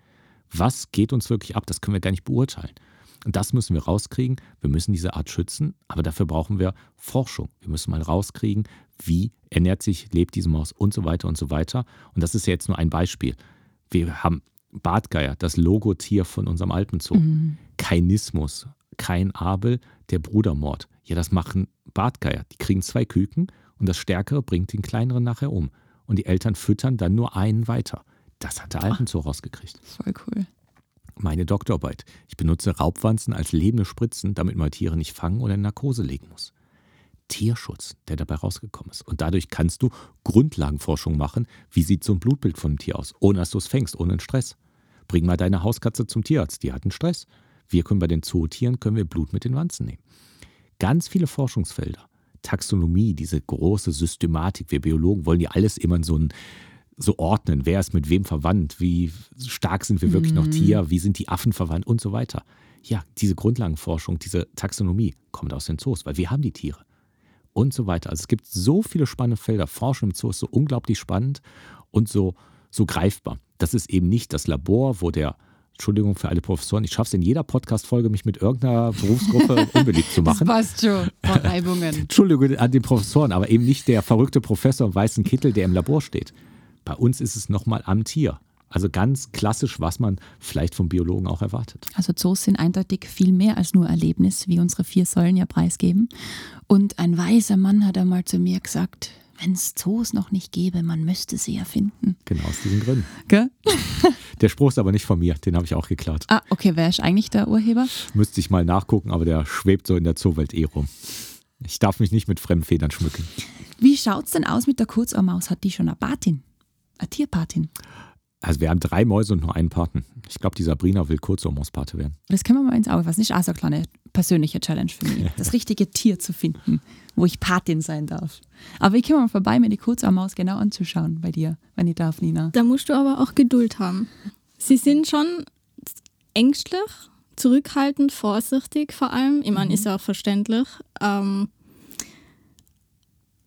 Was geht uns wirklich ab? Das können wir gar nicht beurteilen. Und das müssen wir rauskriegen. Wir müssen diese Art schützen, aber dafür brauchen wir Forschung. Wir müssen mal rauskriegen, wie ernährt sich, lebt diese Maus und so weiter und so weiter. Und das ist ja jetzt nur ein Beispiel. Wir haben Bartgeier, das Logotier von unserem Alpenzoo. Mhm. Kainismus, kein Abel, der Brudermord. Ja, das machen Bartgeier. Die kriegen zwei Küken und das Stärkere bringt den Kleineren nachher um. Und die Eltern füttern dann nur einen weiter. Das hat der Alpenzoo rausgekriegt. Voll cool meine Doktorarbeit. Ich benutze Raubwanzen als lebende Spritzen, damit man Tiere nicht fangen oder in Narkose legen muss. Tierschutz, der dabei rausgekommen ist. Und dadurch kannst du Grundlagenforschung machen. Wie sieht so ein Blutbild von einem Tier aus? Ohne dass du es fängst, ohne einen Stress. Bring mal deine Hauskatze zum Tierarzt, die hat einen Stress. Wir können bei den Zootieren können wir Blut mit den Wanzen nehmen. Ganz viele Forschungsfelder. Taxonomie, diese große Systematik. Wir Biologen wollen ja alles immer in so ein so ordnen, wer ist mit wem verwandt, wie stark sind wir wirklich mhm. noch Tier, wie sind die Affen verwandt und so weiter. Ja, diese Grundlagenforschung, diese Taxonomie kommt aus den Zoos, weil wir haben die Tiere und so weiter. Also es gibt so viele spannende Felder. Forschung im Zoo ist so unglaublich spannend und so, so greifbar. Das ist eben nicht das Labor, wo der Entschuldigung für alle Professoren, ich schaffe es in jeder Podcast-Folge, mich mit irgendeiner Berufsgruppe unbeliebt zu machen. Das passt schon, Verreibungen. Entschuldigung an den Professoren, aber eben nicht der verrückte Professor im weißen Kittel, der im Labor steht. Bei uns ist es nochmal am Tier. Also ganz klassisch, was man vielleicht vom Biologen auch erwartet. Also Zoos sind eindeutig viel mehr als nur Erlebnis, wie unsere vier Säulen ja preisgeben. Und ein weiser Mann hat einmal zu mir gesagt, wenn es Zoos noch nicht gäbe, man müsste sie erfinden. Genau aus diesen Gründen. Gell? Der Spruch ist aber nicht von mir, den habe ich auch geklaut. Ah, okay, wer ist eigentlich der Urheber? Müsste ich mal nachgucken, aber der schwebt so in der Zoowelt eh rum. Ich darf mich nicht mit fremden Federn schmücken. Wie schaut es denn aus mit der Kurzohrmaus? Hat die schon eine Patin? Eine Tierpatin? Also wir haben drei Mäuse und nur einen Paten. Ich glaube, die Sabrina will Kurzurmauspate werden. Das können wir mal ins Auge fassen. Das ist auch so eine kleine persönliche Challenge für mich. Das richtige Tier zu finden, wo ich Patin sein darf. Aber ich komme mal vorbei, mir die Kurzarmaus genau anzuschauen bei dir, wenn ich darf, Nina. Da musst du aber auch Geduld haben. Sie sind schon ängstlich, zurückhaltend, vorsichtig vor allem. Ich meine, mhm. ist ja auch verständlich. Ähm,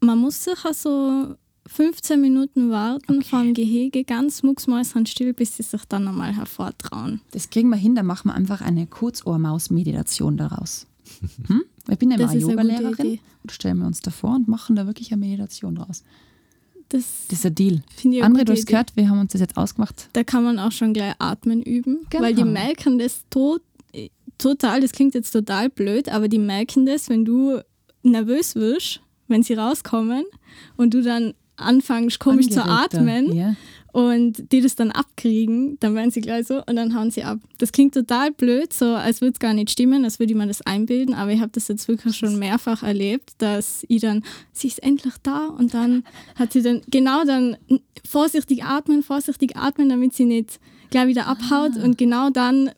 man muss sich also 15 Minuten warten okay. vor dem Gehege, ganz mucksmäuschenstill, bis sie sich dann nochmal hervortrauen. Das kriegen wir hin, dann machen wir einfach eine Kurzohrmaus-Meditation daraus. Hm? Ich bin ja mal Yoga-Lehrerin und stellen wir uns davor und machen da wirklich eine Meditation draus. Das, das ist ein Deal. André, du hast gehört, wir haben uns das jetzt ausgemacht. Da kann man auch schon gleich atmen üben, genau. weil die merken das tot, total, das klingt jetzt total blöd, aber die merken das, wenn du nervös wirst, wenn sie rauskommen und du dann anfängst komisch zu atmen ja. und die das dann abkriegen, dann werden sie gleich so und dann hauen sie ab. Das klingt total blöd, so als würde es gar nicht stimmen, als würde man das einbilden, aber ich habe das jetzt wirklich schon mehrfach erlebt, dass ich dann, sie ist endlich da und dann hat sie dann genau dann vorsichtig atmen, vorsichtig atmen, damit sie nicht gleich wieder abhaut ah. und genau dann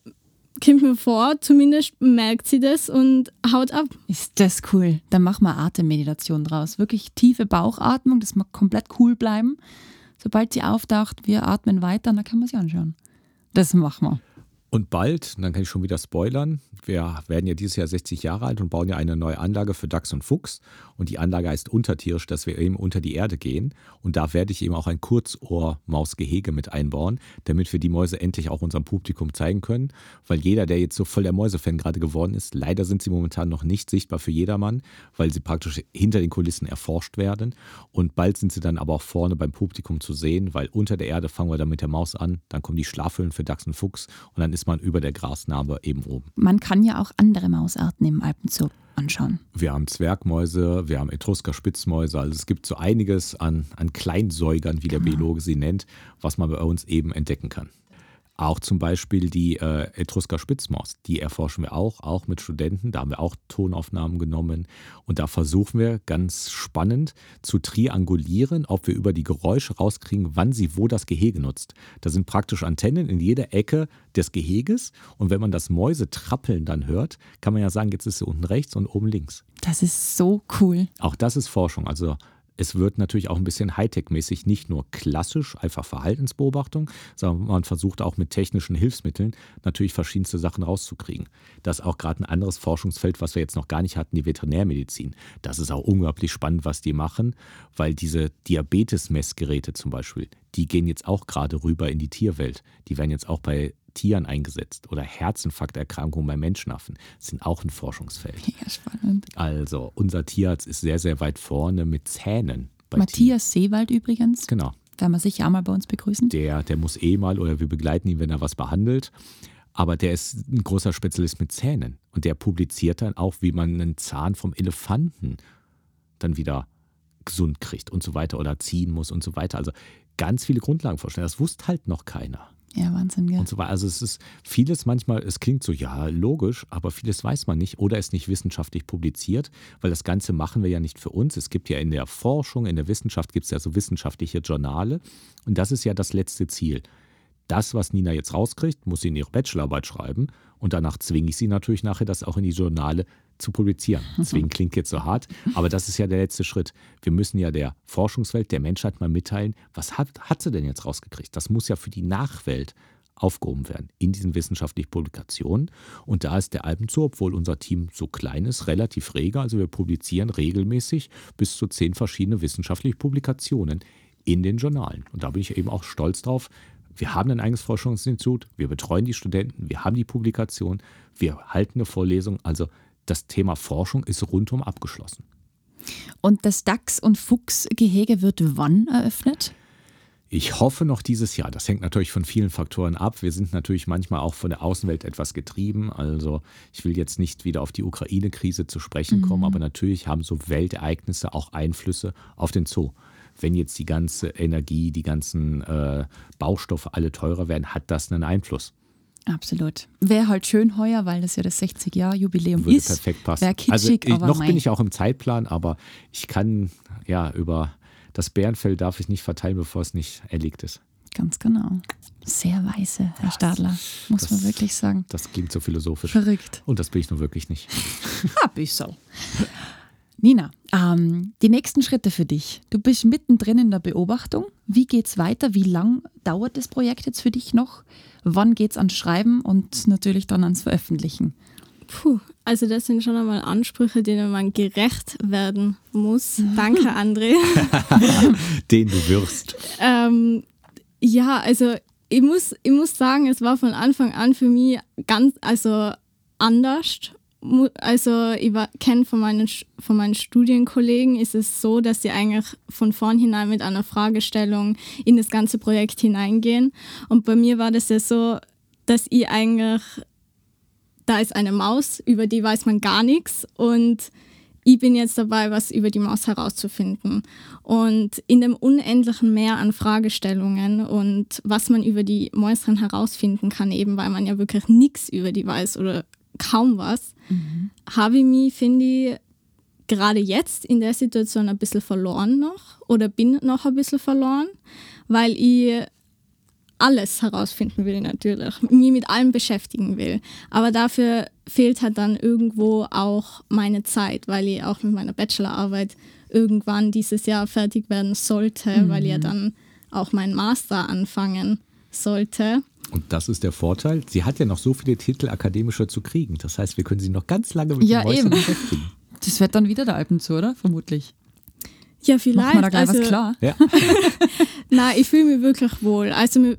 kommt mir vor, zumindest merkt sie das und haut ab. Ist das cool. Dann machen wir Atemmeditation draus. Wirklich tiefe Bauchatmung, das mag komplett cool bleiben. Sobald sie auftaucht, wir atmen weiter, dann kann man sie anschauen. Das machen wir. Und bald, dann kann ich schon wieder spoilern, wir werden ja dieses Jahr 60 Jahre alt und bauen ja eine neue Anlage für Dachs und Fuchs. Und die Anlage heißt untertierisch, dass wir eben unter die Erde gehen. Und da werde ich eben auch ein Kurzohr-Mausgehege mit einbauen, damit wir die Mäuse endlich auch unserem Publikum zeigen können. Weil jeder, der jetzt so voll der Mäusefan gerade geworden ist, leider sind sie momentan noch nicht sichtbar für jedermann, weil sie praktisch hinter den Kulissen erforscht werden. Und bald sind sie dann aber auch vorne beim Publikum zu sehen, weil unter der Erde fangen wir dann mit der Maus an. Dann kommen die Schlafhöhlen für Dachs und Fuchs und dann ist ist man über der Grasnarbe eben oben. Man kann ja auch andere Mausarten im Alpenzoo anschauen. Wir haben Zwergmäuse, wir haben Etrusker-Spitzmäuse. Also es gibt so einiges an, an Kleinsäugern, wie der genau. Biologe sie nennt, was man bei uns eben entdecken kann. Auch zum Beispiel die äh, Etrusker Spitzmaus, die erforschen wir auch, auch mit Studenten. Da haben wir auch Tonaufnahmen genommen. Und da versuchen wir ganz spannend zu triangulieren, ob wir über die Geräusche rauskriegen, wann sie wo das Gehege nutzt. Da sind praktisch Antennen in jeder Ecke des Geheges. Und wenn man das Mäusetrappeln dann hört, kann man ja sagen, jetzt ist sie unten rechts und oben links. Das ist so cool. Auch das ist Forschung. Also es wird natürlich auch ein bisschen Hightech-mäßig, nicht nur klassisch, einfach Verhaltensbeobachtung, sondern man versucht auch mit technischen Hilfsmitteln natürlich verschiedenste Sachen rauszukriegen. Das ist auch gerade ein anderes Forschungsfeld, was wir jetzt noch gar nicht hatten, die Veterinärmedizin. Das ist auch unglaublich spannend, was die machen, weil diese Diabetes-Messgeräte zum Beispiel, die gehen jetzt auch gerade rüber in die Tierwelt. Die werden jetzt auch bei Tieren eingesetzt oder Herzinfarkterkrankungen bei Menschenaffen sind auch ein Forschungsfeld. Ja, spannend. Also unser Tierarzt ist sehr, sehr weit vorne mit Zähnen. Matthias Seewald übrigens, Tieren. Genau. werden wir sicher auch mal bei uns begrüßen. Der, der muss eh mal oder wir begleiten ihn, wenn er was behandelt. Aber der ist ein großer Spezialist mit Zähnen. Und der publiziert dann auch, wie man einen Zahn vom Elefanten dann wieder gesund kriegt und so weiter oder ziehen muss und so weiter. Also ganz viele Grundlagenforschung. Das wusste halt noch keiner. Ja, Wahnsinn, gell? und so. Also es ist vieles manchmal, es klingt so, ja, logisch, aber vieles weiß man nicht oder ist nicht wissenschaftlich publiziert, weil das Ganze machen wir ja nicht für uns. Es gibt ja in der Forschung, in der Wissenschaft gibt es ja so wissenschaftliche Journale und das ist ja das letzte Ziel. Das, was Nina jetzt rauskriegt, muss sie in ihre Bachelorarbeit schreiben und danach zwinge ich sie natürlich nachher, das auch in die Journale zu publizieren. Zwingen klingt jetzt so hart, aber das ist ja der letzte Schritt. Wir müssen ja der Forschungswelt, der Menschheit mal mitteilen, was hat, hat sie denn jetzt rausgekriegt? Das muss ja für die Nachwelt aufgehoben werden in diesen wissenschaftlichen Publikationen. Und da ist der Alpen Zoo, obwohl unser Team so klein ist, relativ rege. Also wir publizieren regelmäßig bis zu zehn verschiedene wissenschaftliche Publikationen in den Journalen. Und da bin ich eben auch stolz drauf. Wir haben ein eigenes Forschungsinstitut, wir betreuen die Studenten, wir haben die Publikation, wir halten eine Vorlesung. Also das Thema Forschung ist rundum abgeschlossen. Und das Dachs- und Fuchsgehege wird wann eröffnet? Ich hoffe noch dieses Jahr. Das hängt natürlich von vielen Faktoren ab. Wir sind natürlich manchmal auch von der Außenwelt etwas getrieben. Also ich will jetzt nicht wieder auf die Ukraine-Krise zu sprechen kommen, aber natürlich haben so Weltereignisse auch Einflüsse auf den Zoo. Wenn jetzt die ganze Energie, die ganzen äh, Baustoffe alle teurer werden, hat das einen Einfluss. Absolut. Wäre halt schön heuer, weil das ja das 60-Jahr-Jubiläum Würde ist. perfekt passen. Wäre kitschig, also ich, aber noch mei. bin ich auch im Zeitplan, aber ich kann ja über das Bärenfell darf ich nicht verteilen, bevor es nicht erlegt ist. Ganz genau. Sehr weise, Herr Stadler, muss das- man wirklich sagen. Das klingt so philosophisch. Verrückt. Und das bin ich nun wirklich nicht. Ein bisschen. Nina, ähm, die nächsten Schritte für dich. Du bist mittendrin in der Beobachtung. Wie geht's weiter? Wie lang dauert das Projekt jetzt für dich noch? Wann geht's ans Schreiben und natürlich dann ans Veröffentlichen? Puh, also das sind schon einmal Ansprüche, denen man gerecht werden muss. Danke, André. Den du wirst. ähm, ja, also ich muss, ich muss sagen, es war von Anfang an für mich ganz, also anders. Also ich kenne von meinen, von meinen Studienkollegen ist es so, dass sie eigentlich von vornherein mit einer Fragestellung in das ganze Projekt hineingehen. Und bei mir war das ja so, dass ich eigentlich, da ist eine Maus, über die weiß man gar nichts und ich bin jetzt dabei, was über die Maus herauszufinden. Und in dem unendlichen Meer an Fragestellungen und was man über die Mäuserin herausfinden kann, eben weil man ja wirklich nichts über die weiß oder kaum was, habe ich mich, finde ich, gerade jetzt in der Situation ein bisschen verloren noch oder bin noch ein bisschen verloren, weil ich alles herausfinden will natürlich, mich mit allem beschäftigen will. Aber dafür fehlt halt dann irgendwo auch meine Zeit, weil ich auch mit meiner Bachelorarbeit irgendwann dieses Jahr fertig werden sollte, weil ich ja dann auch meinen Master anfangen sollte. Und das ist der Vorteil. Sie hat ja noch so viele Titel akademischer zu kriegen. Das heißt, wir können sie noch ganz lange mit Ja, den Mäusen eben. beschäftigen. Das wird dann wieder der Alpenzoo, oder? Vermutlich. Ja, vielleicht. Machen wir da gleich also, was klar? Ja. Nein, ich fühle mich wirklich wohl. Also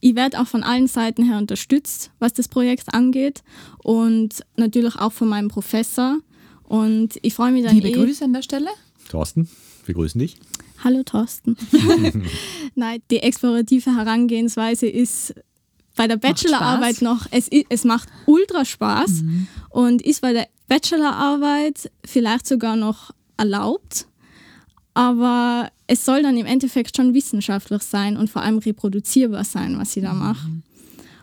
ich werde auch von allen Seiten her unterstützt, was das Projekt angeht und natürlich auch von meinem Professor. Und ich freue mich dann Liebe eh. Grüße an der Stelle. Thorsten, wir grüßen dich. Hallo Thorsten. Nein, die explorative Herangehensweise ist bei der Bachelorarbeit noch, es, es macht ultra Spaß und ist bei der Bachelorarbeit vielleicht sogar noch erlaubt. Aber es soll dann im Endeffekt schon wissenschaftlich sein und vor allem reproduzierbar sein, was ich da mache.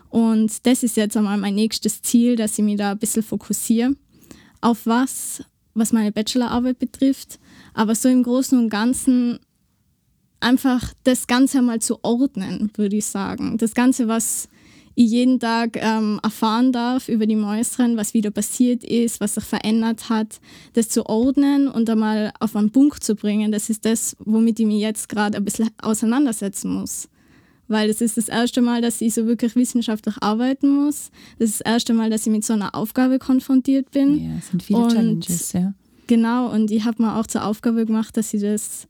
Und das ist jetzt einmal mein nächstes Ziel, dass ich mich da ein bisschen fokussiere. Auf was, was meine Bachelorarbeit betrifft. Aber so im Großen und Ganzen einfach das Ganze mal zu ordnen, würde ich sagen. Das Ganze, was ich jeden Tag ähm, erfahren darf über die Mäuschen, was wieder passiert ist, was sich verändert hat, das zu ordnen und einmal auf einen Punkt zu bringen. Das ist das, womit ich mich jetzt gerade ein bisschen auseinandersetzen muss. Weil das ist das erste Mal, dass ich so wirklich wissenschaftlich arbeiten muss. Das ist das erste Mal, dass ich mit so einer Aufgabe konfrontiert bin. Ja, es sind viele Und- Challenges, ja. Genau, und ich habe mir auch zur Aufgabe gemacht, dass ich das,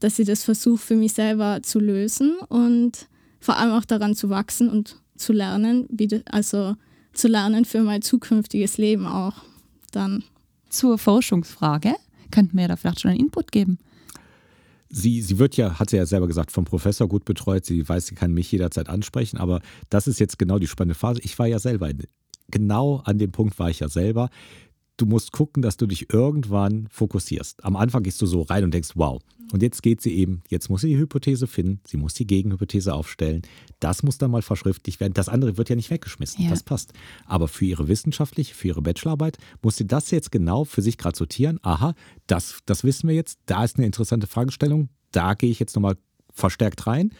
dass ich das versuche für mich selber zu lösen und vor allem auch daran zu wachsen und zu lernen, wie das, also zu lernen für mein zukünftiges Leben auch dann. Zur Forschungsfrage könnten wir da vielleicht schon einen Input geben. Sie, sie wird ja, hat sie ja selber gesagt, vom Professor gut betreut. Sie weiß, sie kann mich jederzeit ansprechen. Aber das ist jetzt genau die spannende Phase. Ich war ja selber, genau an dem Punkt war ich ja selber. Du musst gucken, dass du dich irgendwann fokussierst. Am Anfang gehst du so rein und denkst, wow. Und jetzt geht sie eben, jetzt muss sie die Hypothese finden, sie muss die Gegenhypothese aufstellen. Das muss dann mal verschriftlicht werden. Das andere wird ja nicht weggeschmissen. Ja. Das passt. Aber für ihre wissenschaftliche, für ihre Bachelorarbeit muss sie das jetzt genau für sich gerade sortieren. Aha, das, das wissen wir jetzt. Da ist eine interessante Fragestellung. Da gehe ich jetzt nochmal verstärkt rein.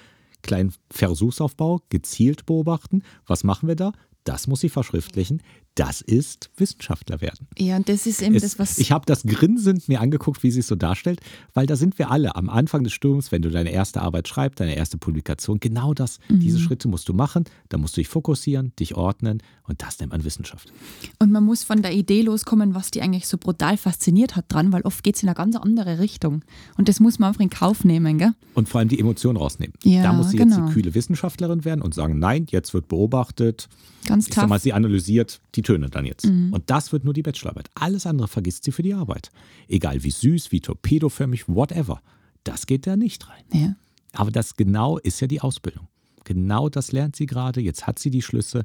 Kleinen Versuchsaufbau, gezielt beobachten. Was machen wir da? Das muss sie verschriftlichen. Das ist Wissenschaftler werden. Ja, und das ist eben Es, das, was. ich habe das grinsend mir angeguckt, wie sie es so darstellt, weil da sind wir alle am Anfang des Sturms, wenn du deine erste Arbeit schreibst, deine erste Publikation, genau das. Mhm. Diese Schritte musst du machen, da musst du dich fokussieren, dich ordnen und das nennt man Wissenschaft. Und man muss von der Idee loskommen, was die eigentlich so brutal fasziniert hat dran, weil oft geht es in eine ganz andere Richtung. Und das muss man einfach in Kauf nehmen, gell? Und vor allem die Emotionen rausnehmen. Ja, da muss sie jetzt genau. die kühle Wissenschaftlerin werden und sagen, nein, jetzt wird beobachtet. Ganz Ich sag tough. mal, sie analysiert die Töne dann jetzt. Mhm. Und das wird nur die Bachelorarbeit. Alles andere vergisst sie für die Arbeit. Egal wie süß, wie torpedoförmig, whatever. Das geht da nicht rein. Ja. Aber das genau ist ja die Ausbildung. Genau das lernt sie gerade. Jetzt hat sie die Schlüsse.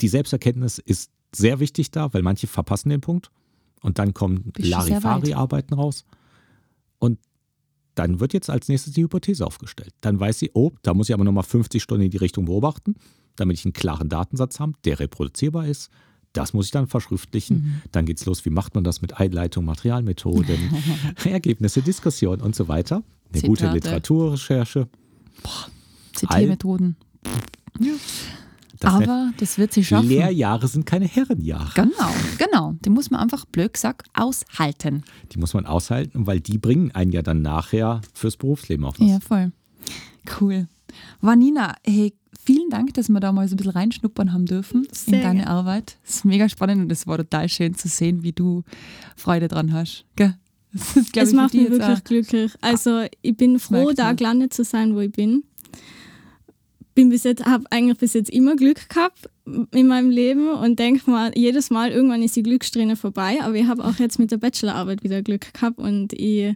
Die Selbsterkenntnis ist sehr wichtig da, weil manche verpassen den Punkt. Und dann kommen. Larifari-Arbeiten raus. Und dann wird jetzt als nächstes die Hypothese aufgestellt. Dann weiß sie, oh, da muss ich aber nochmal 50 Stunden in die Richtung beobachten, damit ich einen klaren Datensatz habe, der reproduzierbar ist. Das muss ich dann verschriftlichen. Mhm. Dann geht's los. Wie macht man das mit Einleitung, Materialmethoden, Ergebnisse, Diskussion und so weiter. Eine gute Zitate. Literaturrecherche. Zitiermethoden. Das Aber das wird sie schaffen. Lehrjahre sind keine Herrenjahre. Genau, genau. Die muss man einfach blöd gesagt aushalten. Die muss man aushalten, weil die bringen einen ja dann nachher fürs Berufsleben auch was. Ja, voll. Cool. Vanina, hey, vielen Dank, dass wir da mal so ein bisschen reinschnuppern haben dürfen in Sehr deine gerne. Arbeit. Das ist mega spannend und es war total schön zu sehen, wie du Freude dran hast. Gell? Das ist, es ich, macht mich wirklich auch- glücklich. Also ich bin froh, da gelandet zu sein, wo ich bin. Bin bis jetzt, habe eigentlich bis jetzt immer Glück gehabt in meinem Leben und denke mal, jedes Mal irgendwann ist die Glückssträhne vorbei. Aber ich habe auch jetzt mit der Bachelorarbeit wieder Glück gehabt und ich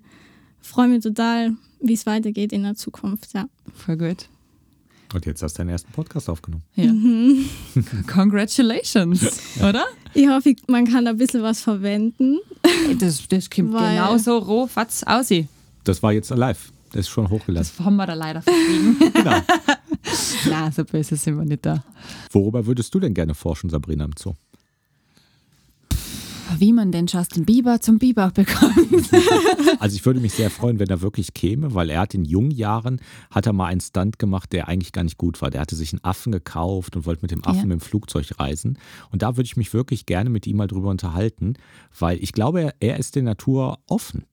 freue mich total, wie es weitergeht in der Zukunft. Ja. Voll gut. Und jetzt hast du deinen ersten Podcast aufgenommen. Ja. Congratulations, oder? Ich hoffe, man kann da ein bisschen was verwenden. Das, das kommt Weil- genauso roh, fatz aussehen. Das war jetzt live. Das ist schon hochgeladen. Das haben wir da leider verschwiegen. Genau. Nein, so böse sind wir nicht da. Worüber würdest du denn gerne forschen, Sabrina im Zoo? Wie man den Justin Bieber zum Bieber bekommt. Also ich würde mich sehr freuen, wenn er wirklich käme, weil er hat in jungen Jahren, hat er mal einen Stunt gemacht, der eigentlich gar nicht gut war. Der hatte sich einen Affen gekauft und wollte mit dem Affen Ja. mit dem Flugzeug reisen. Und da würde ich mich wirklich gerne mit ihm mal drüber unterhalten, weil ich glaube, er, er ist der Natur offen.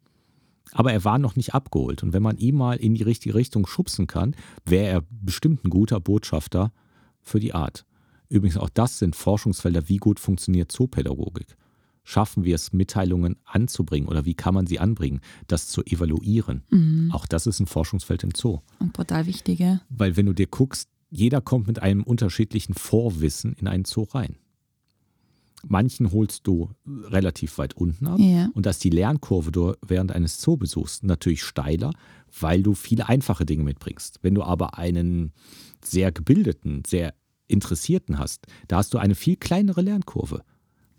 Aber er war noch nicht abgeholt. Und wenn man ihn mal in die richtige Richtung schubsen kann, wäre er bestimmt ein guter Botschafter für die Art. Übrigens, auch das sind Forschungsfelder, wie gut funktioniert Zoopädagogik. Schaffen wir es, Mitteilungen anzubringen oder wie kann man sie anbringen, das zu evaluieren? Auch das ist ein Forschungsfeld im Zoo. Und brutal wichtig, ja. Weil wenn du dir guckst, jeder kommt mit einem unterschiedlichen Vorwissen in einen Zoo rein. Manchen holst du relativ weit unten ab Ja. und da ist die Lernkurve du während eines Zoobesuchs natürlich steiler, weil du viele einfache Dinge mitbringst. Wenn du aber einen sehr gebildeten, sehr interessierten hast, da hast du eine viel kleinere Lernkurve,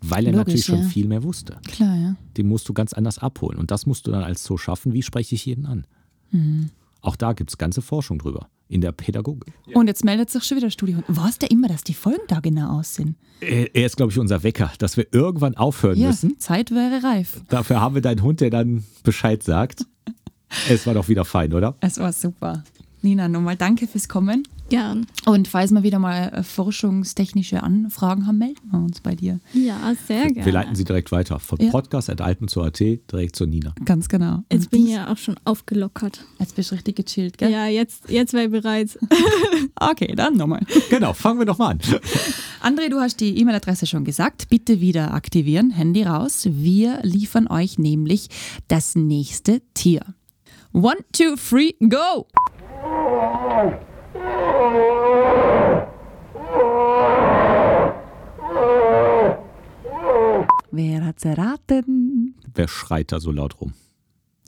weil er Logisch, natürlich schon ja. viel mehr wusste. Klar, ja. Den musst du ganz anders abholen und das musst du dann als Zoo schaffen. Wie spreche ich jeden an? Mhm. Auch da gibt es ganze Forschung drüber in der Pädagogik. Und jetzt meldet sich schon wieder Studiohund. Weiß der immer, dass die Folgen da genau aussehen? Er er ist, glaube ich, unser Wecker, dass wir irgendwann aufhören Ja, müssen. Zeit wäre reif. Dafür haben wir deinen Hund, der dann Bescheid sagt. es war doch wieder fein, oder? Es war super. Nina, nochmal danke fürs Kommen. Gern. Und falls wir wieder mal äh, forschungstechnische Anfragen haben, melden wir uns bei dir. Ja, sehr gerne. Wir leiten sie direkt weiter. Von Ja. podcast.alpen.at direkt zu Nina. Ganz genau. Jetzt Und bin ich ja auch schon aufgelockert. Jetzt bist du richtig gechillt, gell? Ja, jetzt, jetzt wäre ich bereit. Okay, dann nochmal. Genau, fangen wir doch mal an. André, du hast die E-Mail-Adresse schon gesagt. Bitte wieder aktivieren, Handy raus. Wir liefern euch nämlich das nächste Tier. One, two, three, go! Wer hat's erraten? Wer schreit da so laut rum?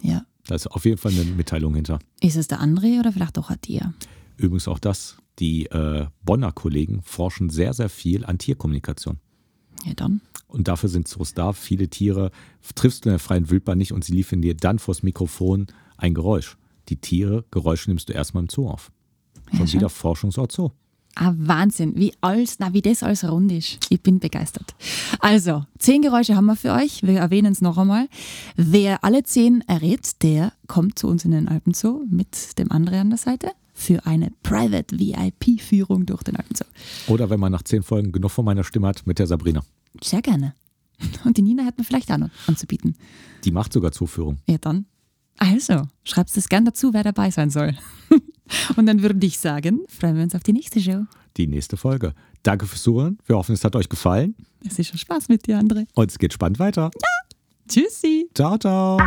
Ja. Da ist auf jeden Fall eine Mitteilung hinter. Ist es der André oder vielleicht auch ein Tier? Übrigens auch das. Die äh, Bonner Kollegen forschen sehr, sehr viel an Tierkommunikation. Ja, dann. Und dafür sind Zoos da. Viele Tiere triffst du in der freien Wildbahn nicht und sie liefern dir dann vors Mikrofon ein Geräusch. Die Tiere, Geräusche nimmst du erstmal im Zoo auf. Schon Ja, schon. wieder Forschungsort Zoo. Ah, Wahnsinn, wie alles, na, wie das alles rund ist. Ich bin begeistert. Also, zehn Geräusche haben wir für euch. Wir erwähnen es noch einmal. Wer alle zehn errät, der kommt zu uns in den Alpenzoo mit dem André an der Seite für eine Private VIP-Führung durch den Alpenzoo. Oder wenn man nach zehn Folgen genug von meiner Stimme hat, mit der Sabrina. Sehr gerne. Und die Nina hätten wir vielleicht auch noch anzubieten. Die macht sogar Zooführung. Ja, dann. Also, schreibt es gern dazu, wer dabei sein soll. Und dann würde ich sagen, freuen wir uns auf die nächste Show. Die nächste Folge. Danke fürs Zuhören. Wir hoffen, es hat euch gefallen. Es ist schon Spaß mit dir, André. Und es geht spannend weiter. Tschüssi. Ciao, ciao.